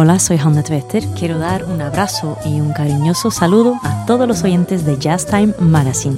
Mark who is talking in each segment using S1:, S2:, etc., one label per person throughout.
S1: Hola, soy Hanna Tvetter. Quiero dar un abrazo y un cariñoso saludo a todos los oyentes de Jazz Time Magazine.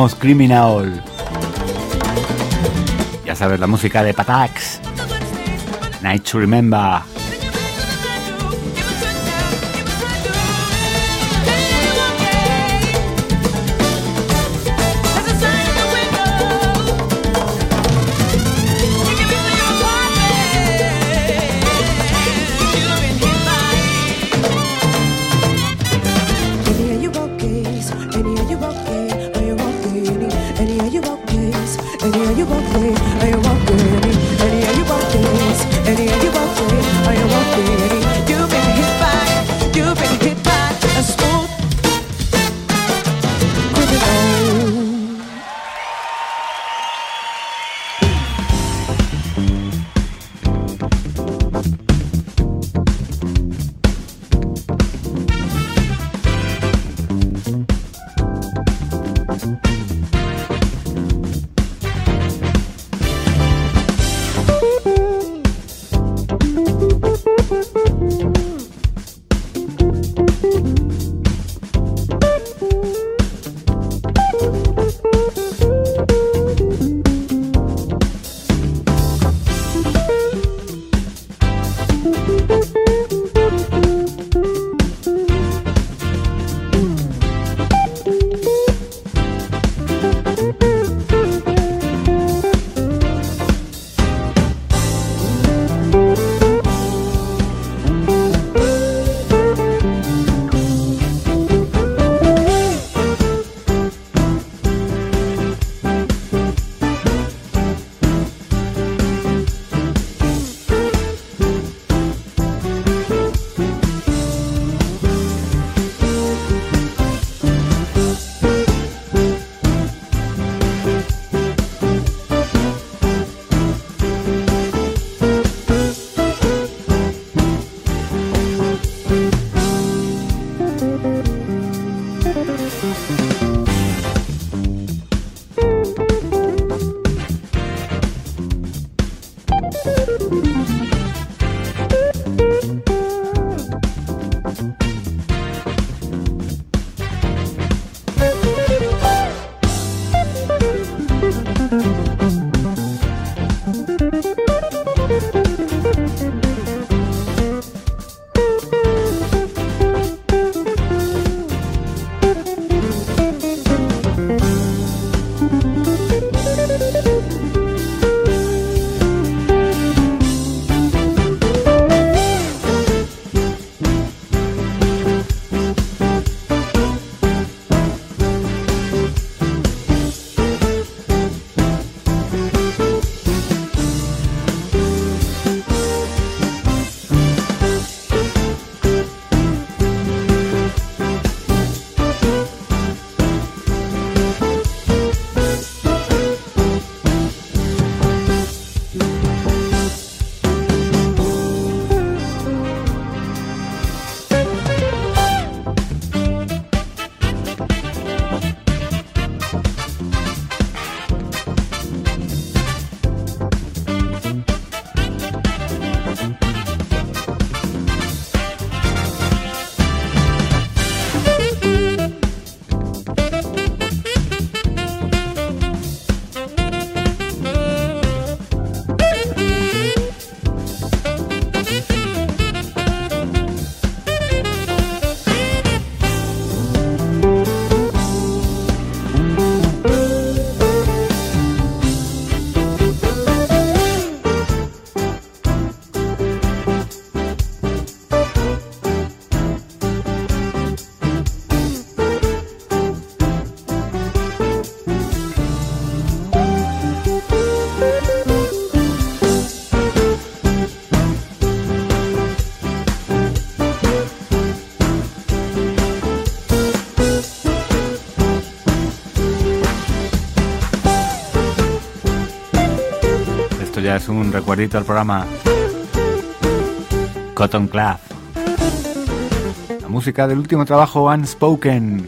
S1: Cosmos Criminal. Ya sabes, la música de Patax. Night to Remember. Es un recuerdito al programa Cotton Club. La música del último trabajo Unspoken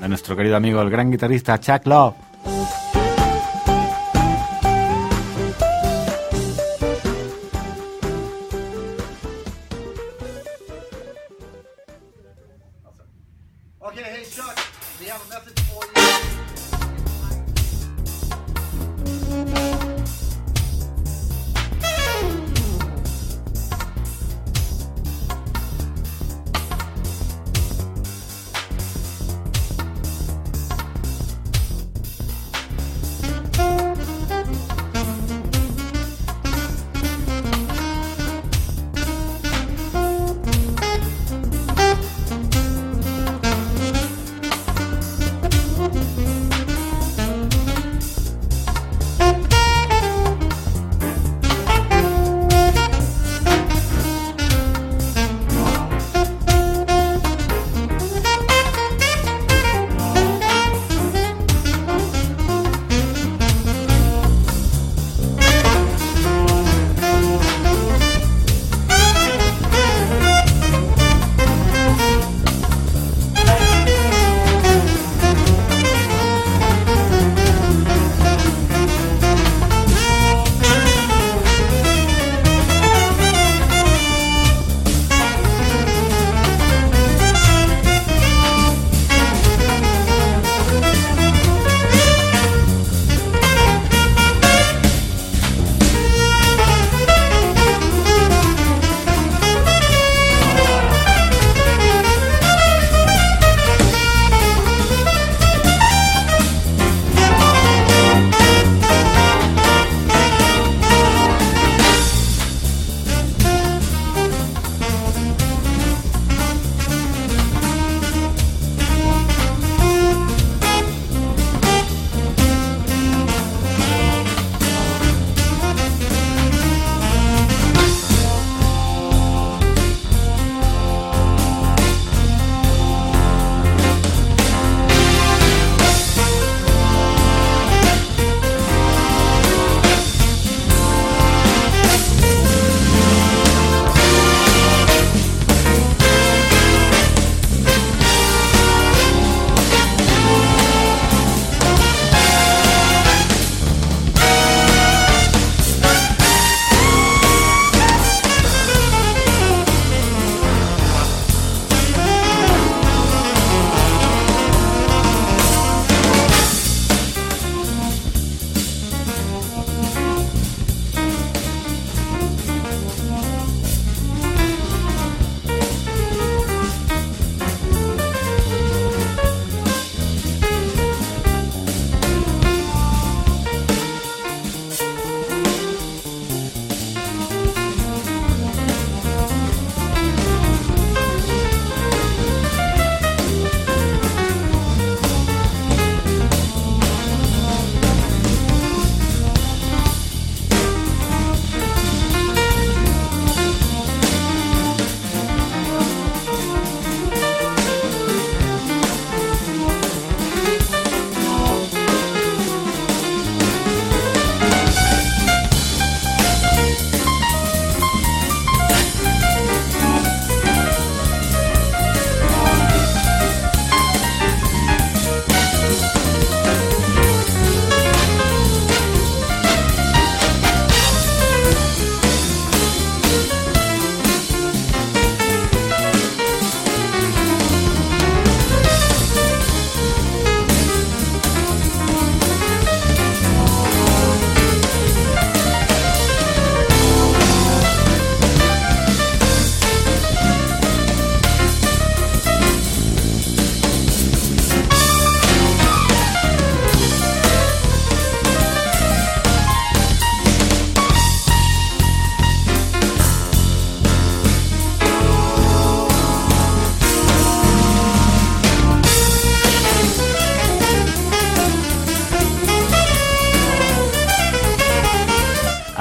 S1: de nuestro querido amigo el gran guitarrista Chuck Love.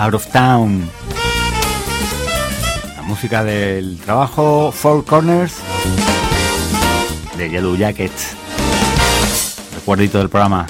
S2: Out of Town. La música del trabajo Four Corners de Yellow Jackets. Recuerdito del programa.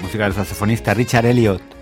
S2: Música del saxofonista Richard Elliot.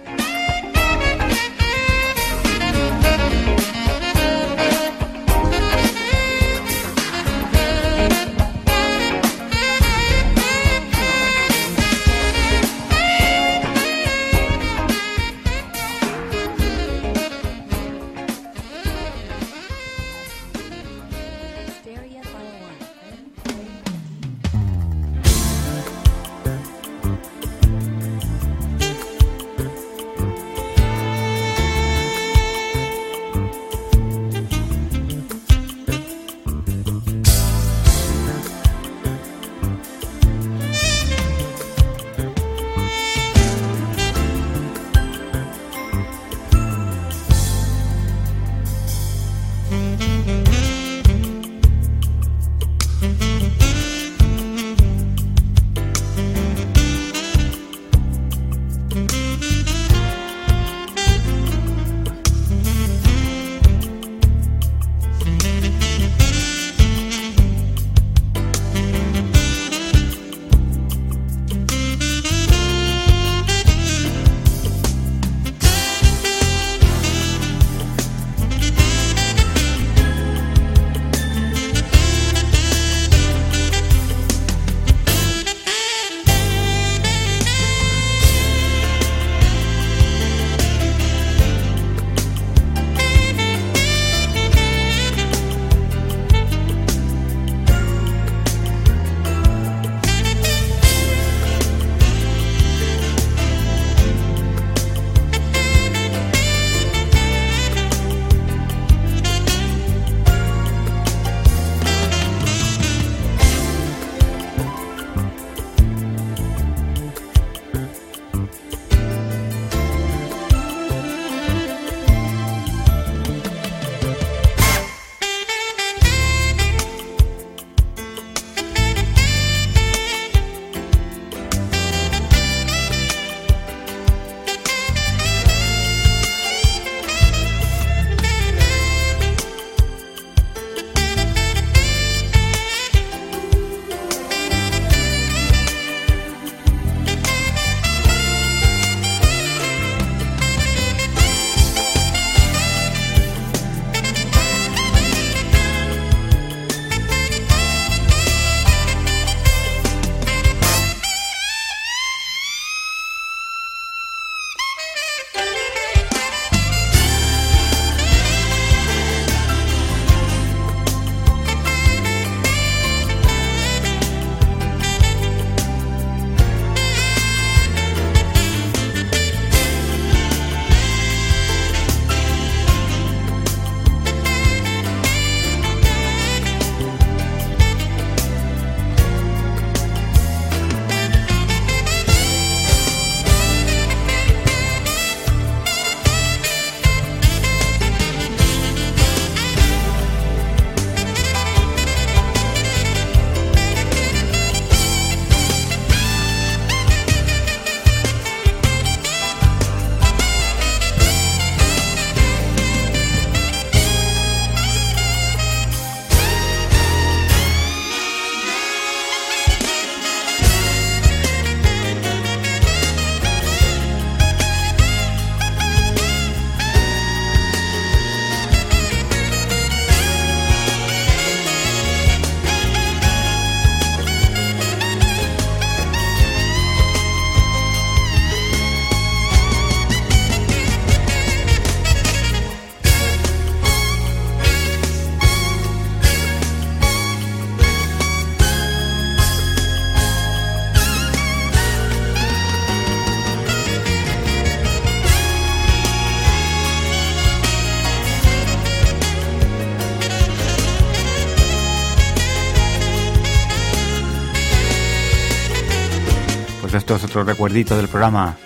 S2: Pues esto es otro recuerdito del programa.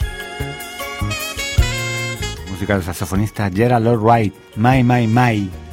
S2: Música del saxofonista Gerald Lord Wright, My, My, My.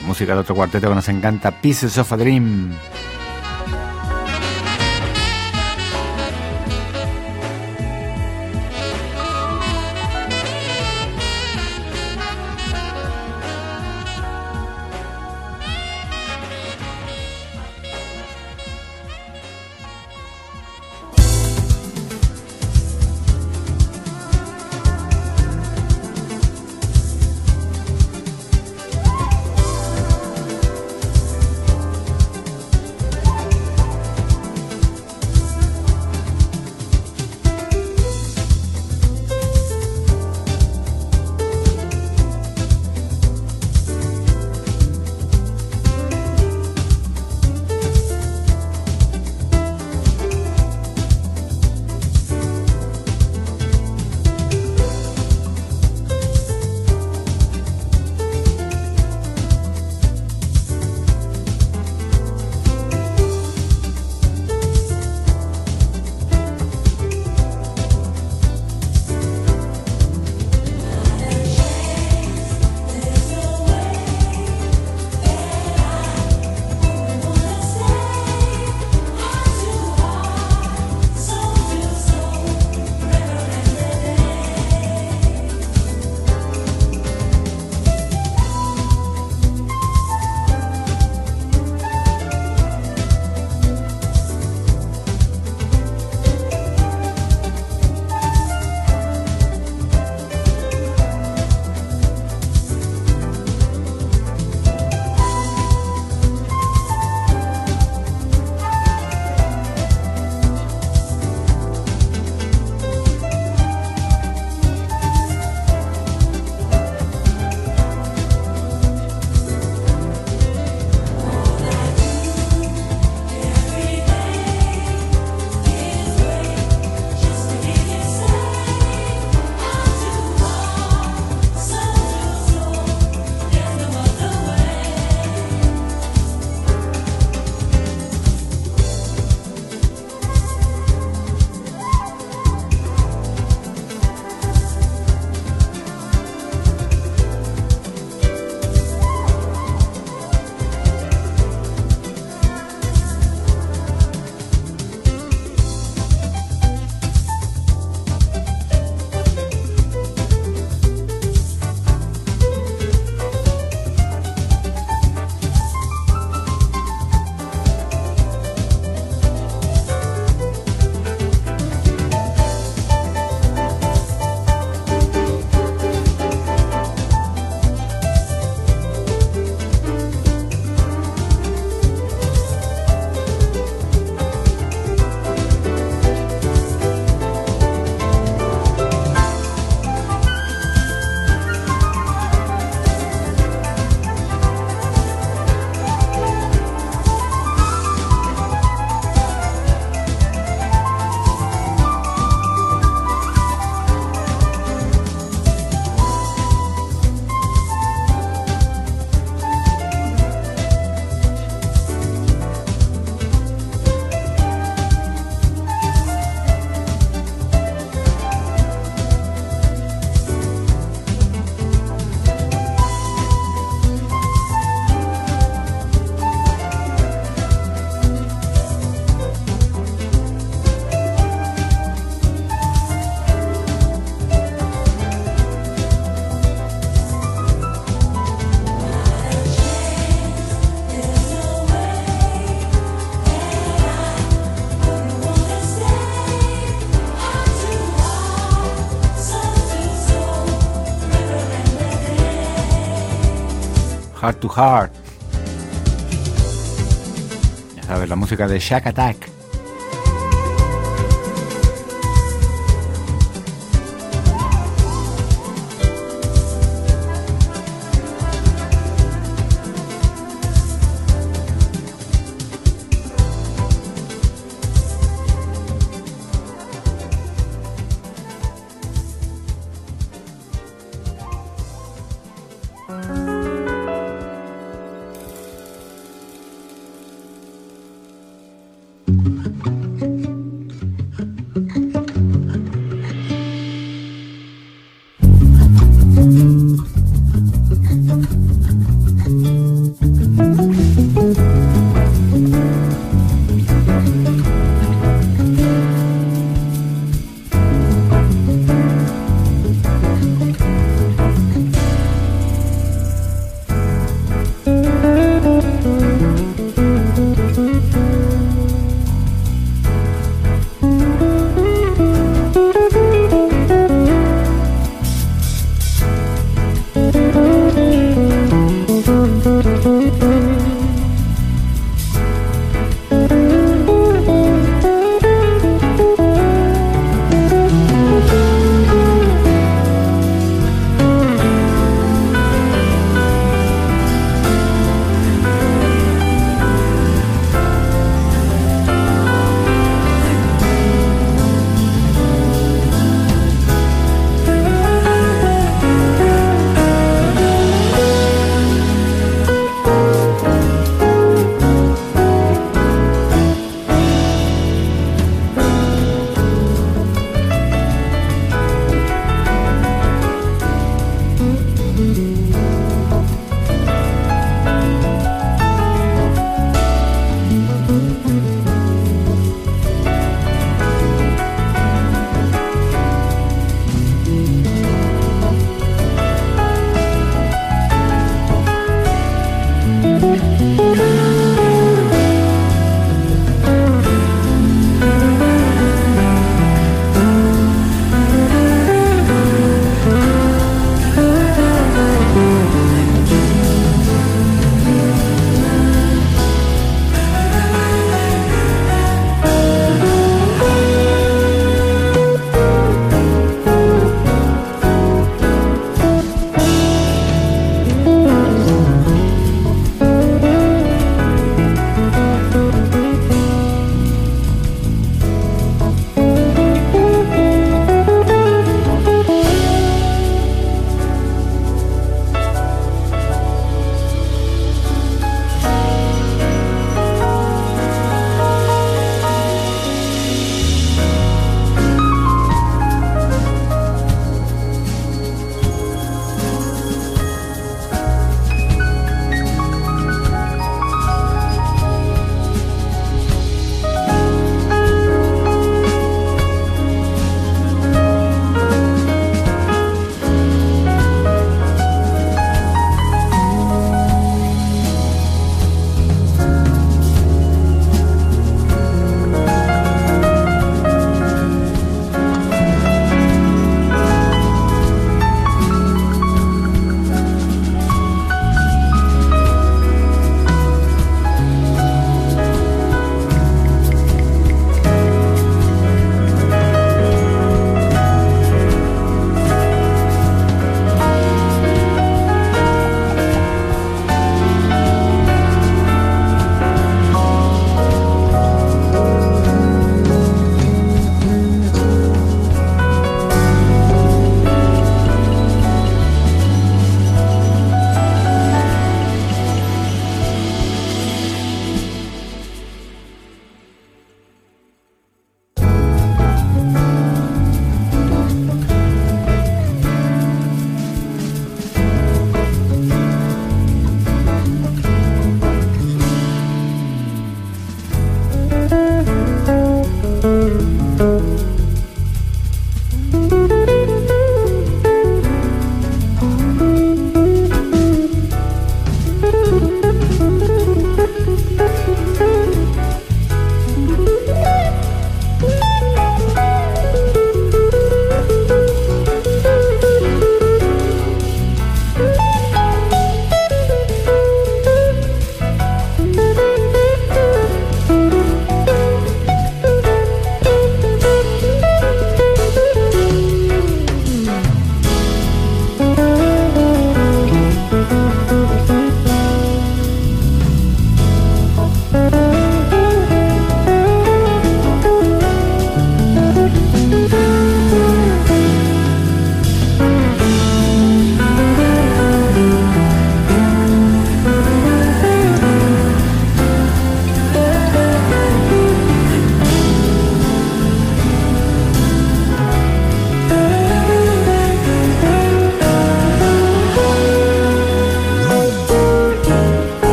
S3: Música de otro cuarteto que nos encanta, Pieces of a Dream. Heart to Heart. Ya sabes, la música de Shack Attack.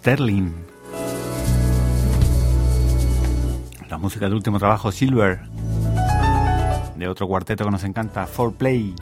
S2: Sterling. La música del último trabajo Silver, de otro cuarteto que nos encanta, 4Play.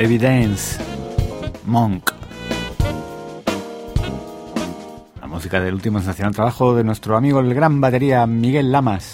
S2: Evidence, Monk. La música del último sensacional trabajo de nuestro amigo el gran batería Miguel Lamas.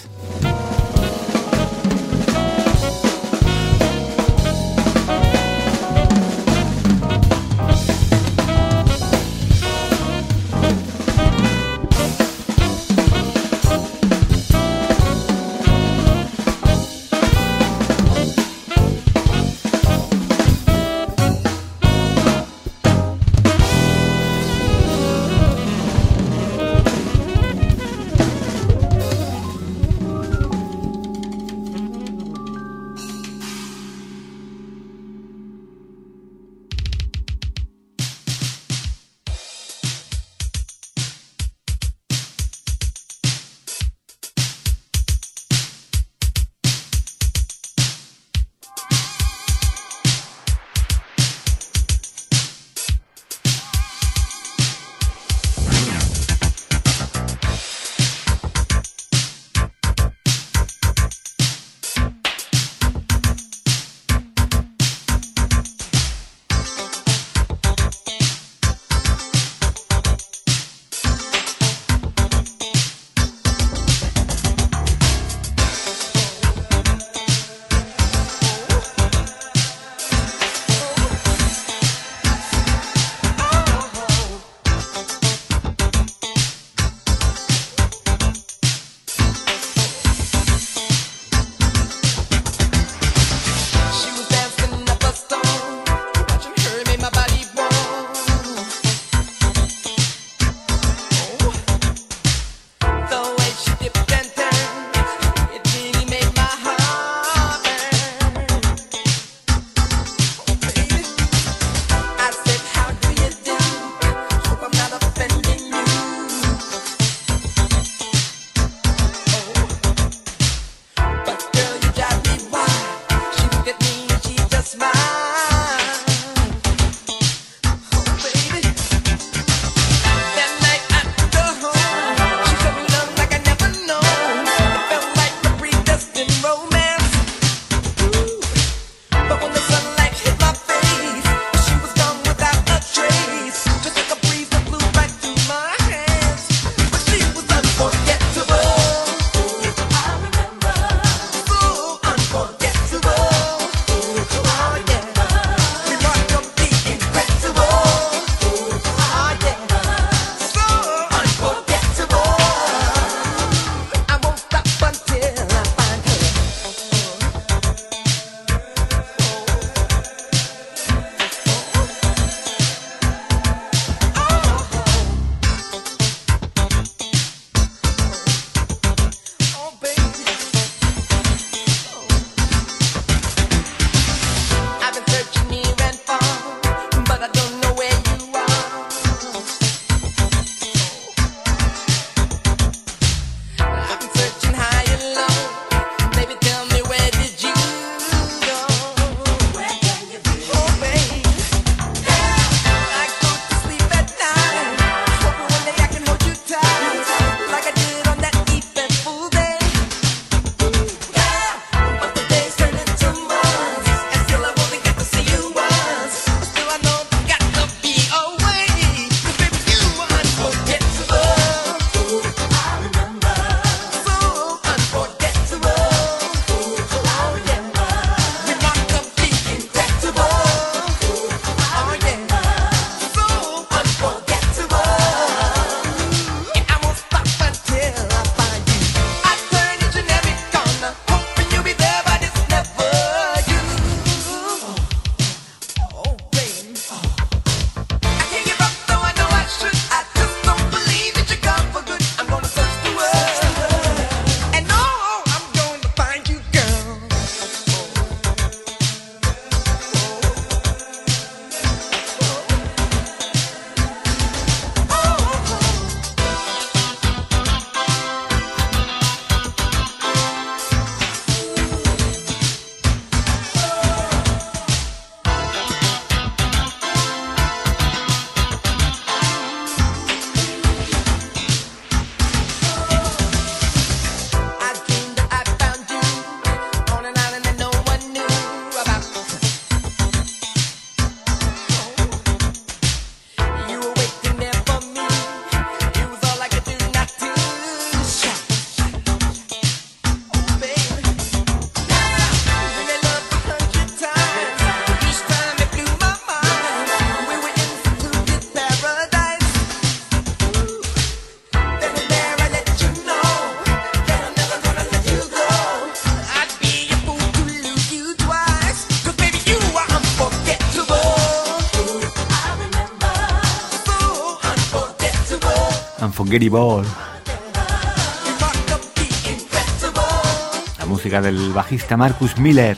S3: La música del bajista Marcus Miller.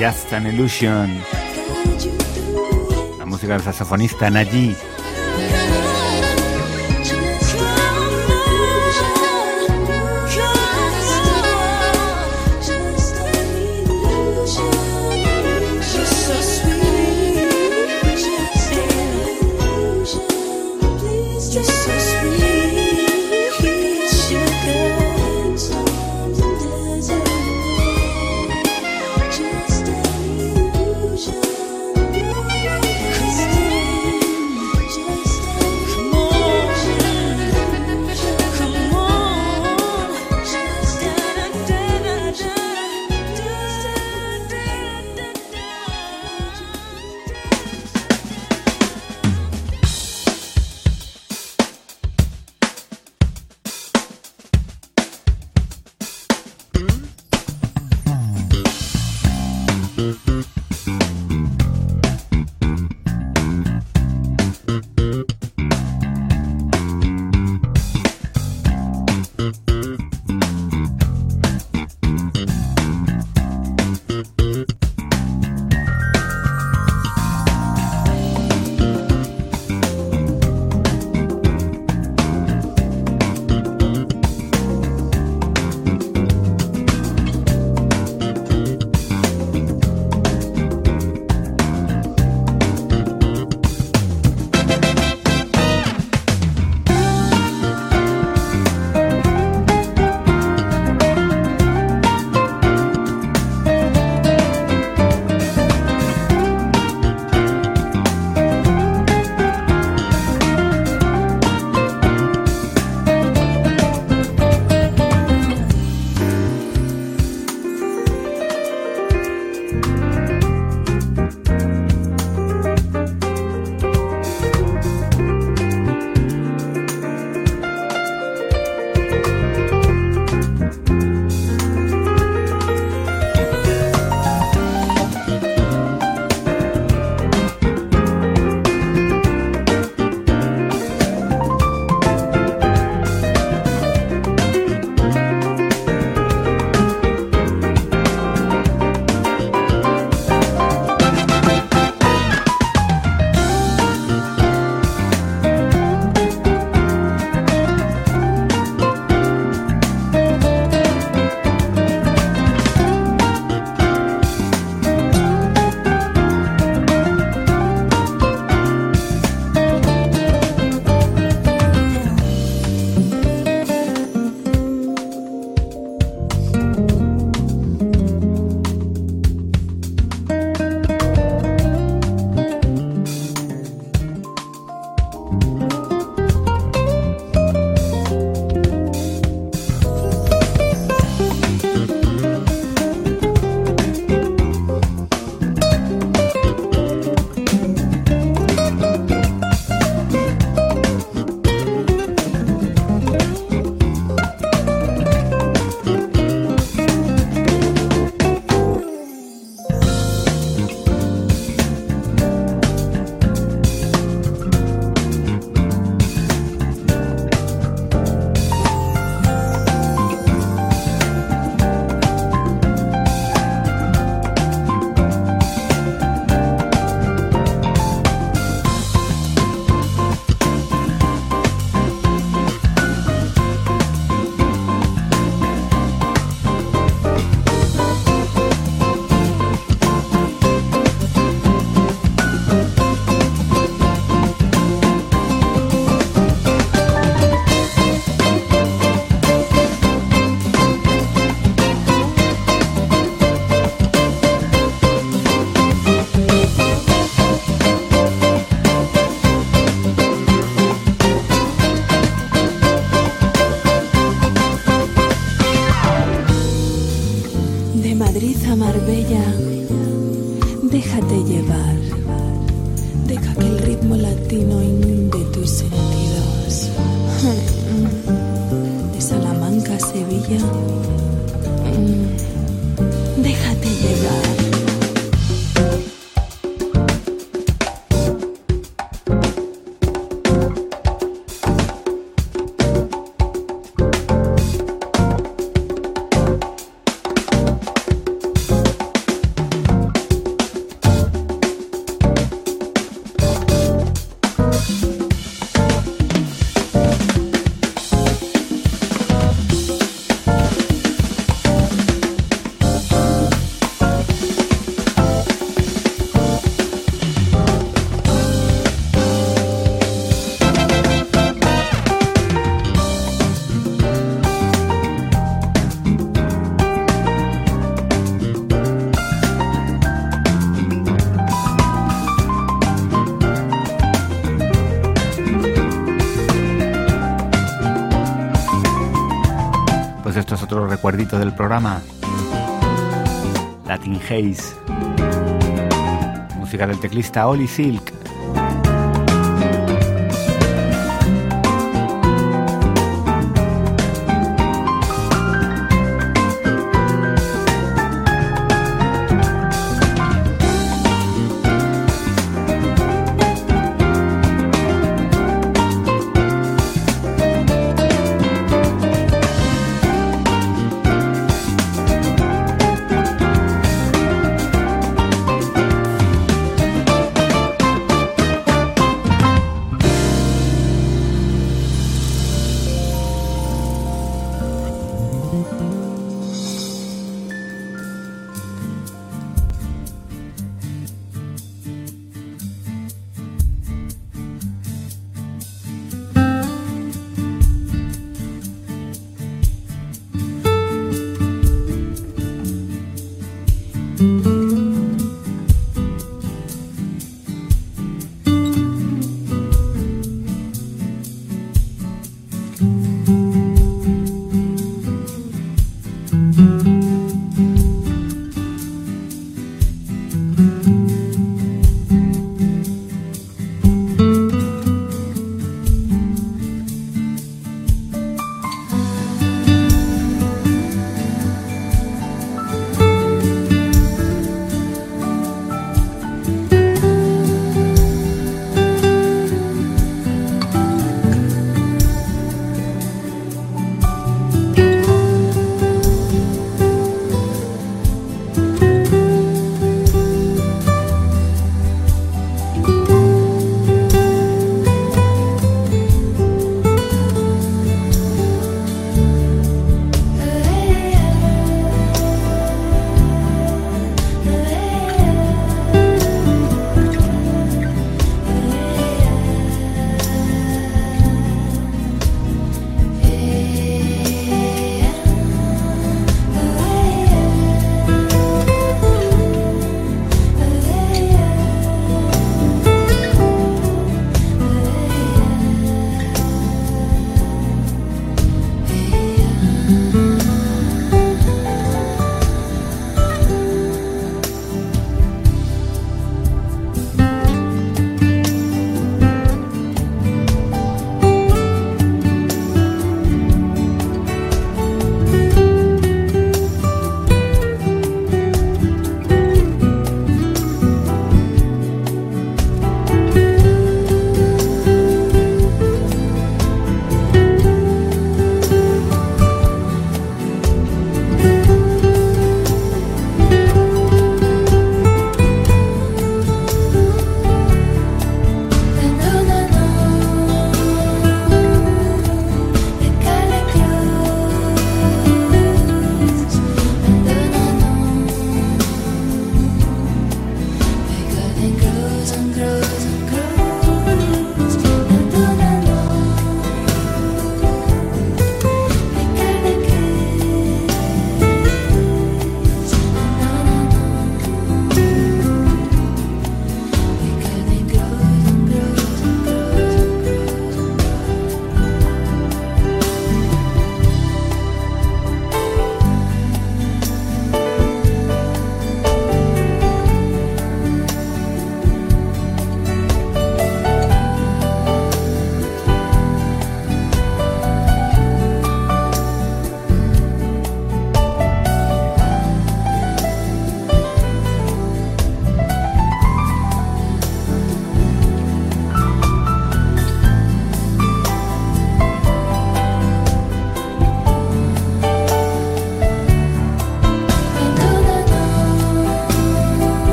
S3: Illusion. La música del saxofonista Marbella, déjate llevar,
S4: deja que el ritmo latino inunde tus sentidos. Mm. De Salamanca a Sevilla, mm. déjate llevar.
S2: Del programa. Latin Haze. Música del teclista Oli Silk.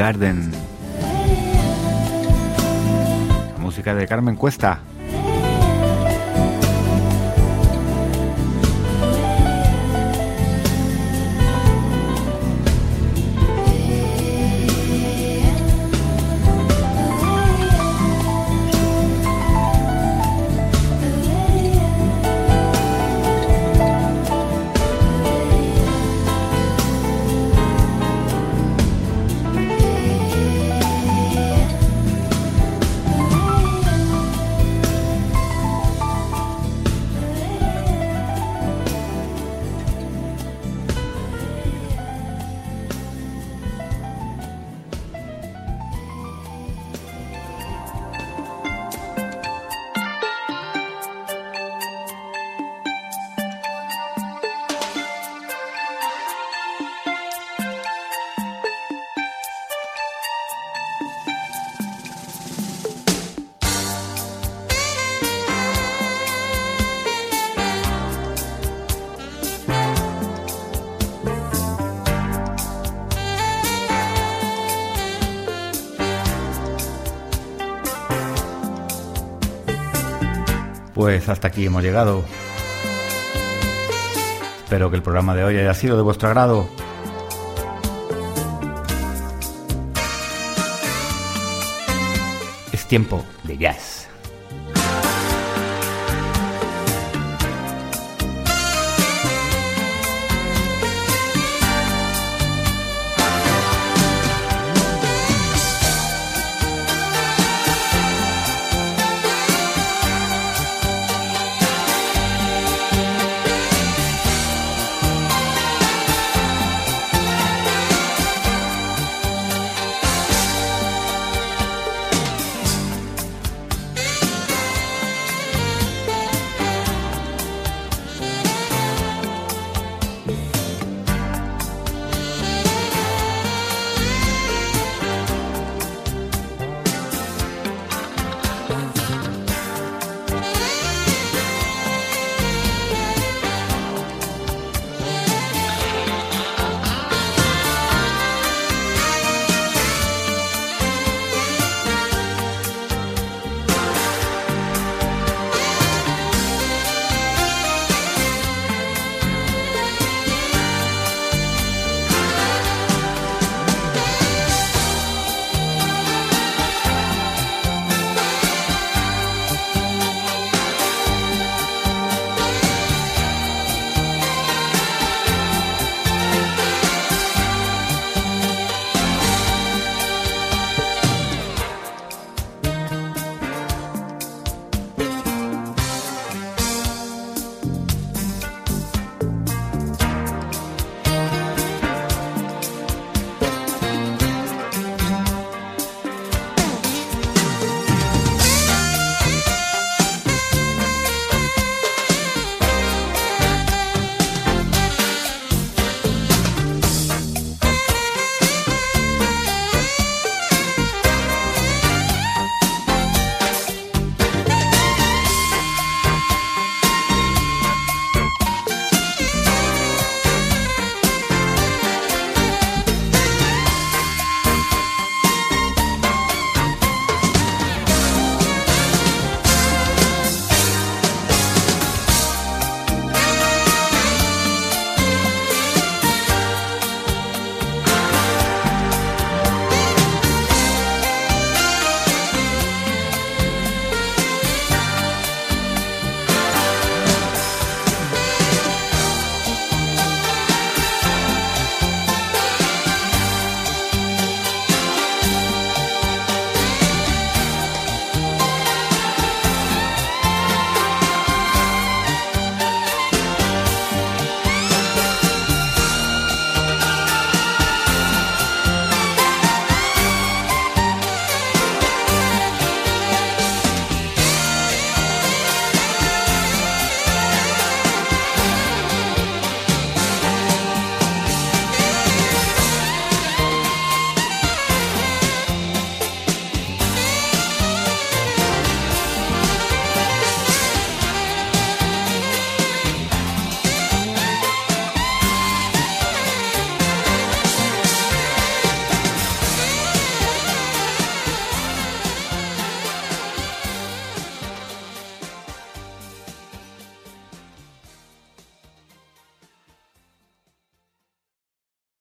S2: Garden. La música de Carmen Cuesta. Pues hasta aquí hemos llegado. Espero que el programa de hoy haya sido de vuestro agrado. Es tiempo de jazz.